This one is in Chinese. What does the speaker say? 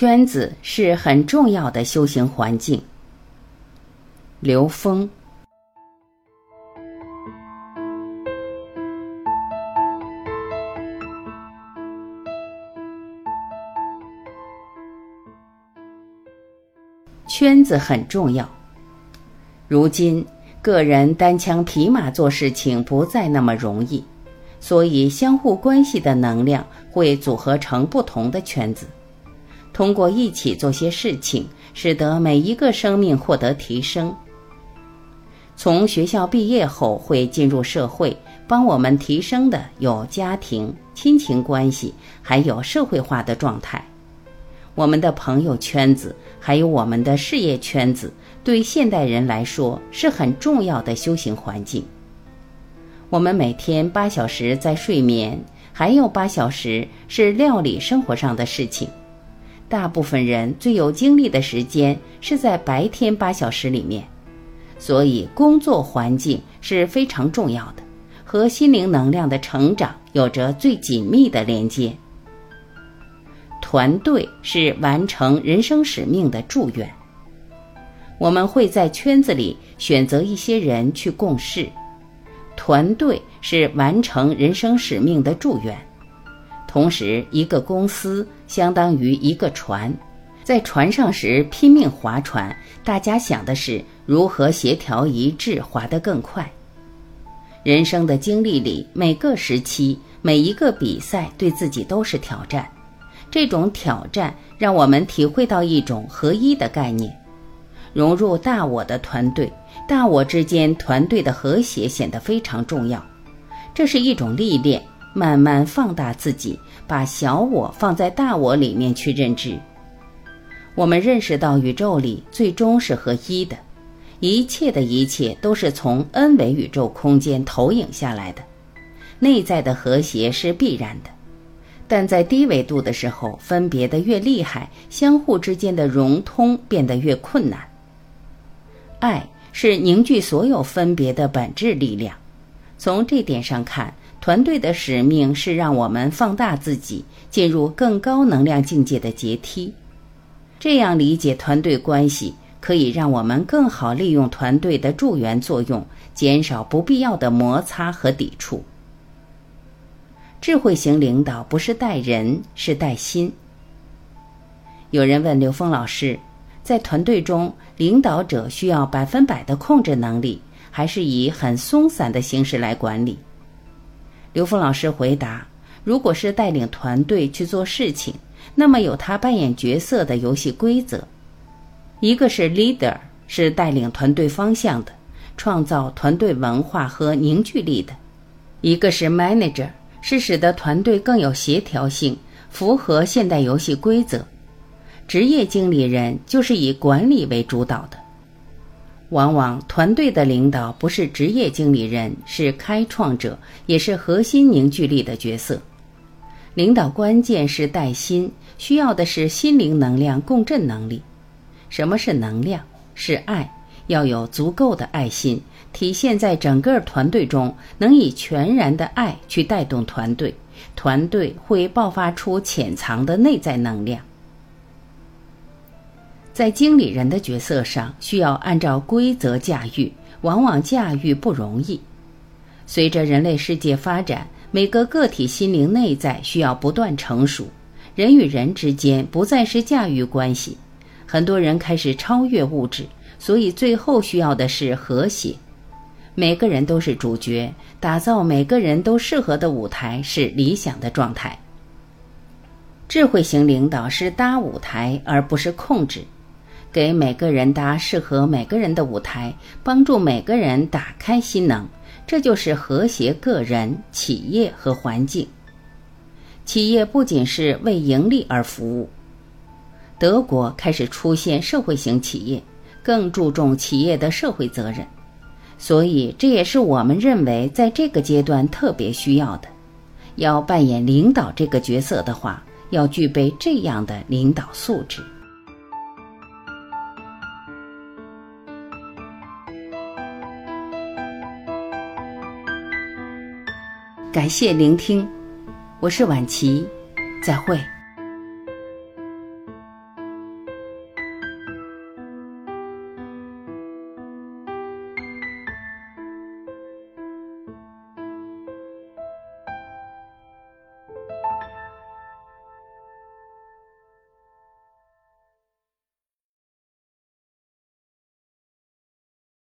圈子是很重要的修行环境。刘峰。圈子很重要。如今，个人单枪匹马做事情不再那么容易，所以相互关系的能量会组合成不同的圈子。通过一起做些事情，使得每一个生命获得提升。从学校毕业后，会进入社会，帮我们提升的有家庭、亲情关系，还有社会化的状态。我们的朋友圈子，还有我们的事业圈子，对现代人来说是很重要的修行环境。我们每天八小时在睡眠，还有八小时是料理生活上的事情。大部分人最有精力的时间是在白天八小时里面，所以工作环境是非常重要的，和心灵能量的成长有着最紧密的连接。团队是完成人生使命的祝愿。我们会在圈子里选择一些人去共事，团队是完成人生使命的祝愿。同时，一个公司相当于一个船，在船上时拼命划船，大家想的是如何协调一致，划得更快。人生的经历里，每个时期、每一个比赛，对自己都是挑战。这种挑战让我们体会到一种合一的概念，融入大我的团队，大我之间团队的和谐显得非常重要。这是一种历练。慢慢放大自己，把小我放在大我里面去认知。我们认识到宇宙里最终是合一的，一切的一切都是从 n 维宇宙空间投影下来的，内在的和谐是必然的。但在低维度的时候，分别的越厉害，相互之间的融通变得越困难。爱是凝聚所有分别的本质力量，从这点上看。团队的使命是让我们放大自己，进入更高能量境界的阶梯。这样理解团队关系，可以让我们更好利用团队的助缘作用，减少不必要的摩擦和抵触。智慧型领导不是带人，是带心。有人问刘峰老师，在团队中，领导者需要百分百的控制能力，还是以很松散的形式来管理？刘峰老师回答：“如果是带领团队去做事情，那么有他扮演角色的游戏规则。一个是 leader，是带领团队方向的，创造团队文化和凝聚力的；一个是 manager，是使得团队更有协调性，符合现代游戏规则。职业经理人就是以管理为主导的。”往往团队的领导不是职业经理人，是开创者，也是核心凝聚力的角色。领导关键是带心，需要的是心灵能量共振能力。什么是能量？是爱，要有足够的爱心，体现在整个团队中，能以全然的爱去带动团队，团队会爆发出潜藏的内在能量。在经理人的角色上，需要按照规则驾驭，往往驾驭不容易。随着人类世界发展，每个个体心灵内在需要不断成熟，人与人之间不再是驾驭关系，很多人开始超越物质，所以最后需要的是和谐。每个人都是主角，打造每个人都适合的舞台是理想的状态。智慧型领导是搭舞台，而不是控制。给每个人搭适合每个人的舞台，帮助每个人打开心能，这就是和谐个人、企业和环境。企业不仅是为盈利而服务，德国开始出现社会型企业，更注重企业的社会责任。所以，这也是我们认为在这个阶段特别需要的。要扮演领导这个角色的话，要具备这样的领导素质。感谢聆听，我是晚琪，再会。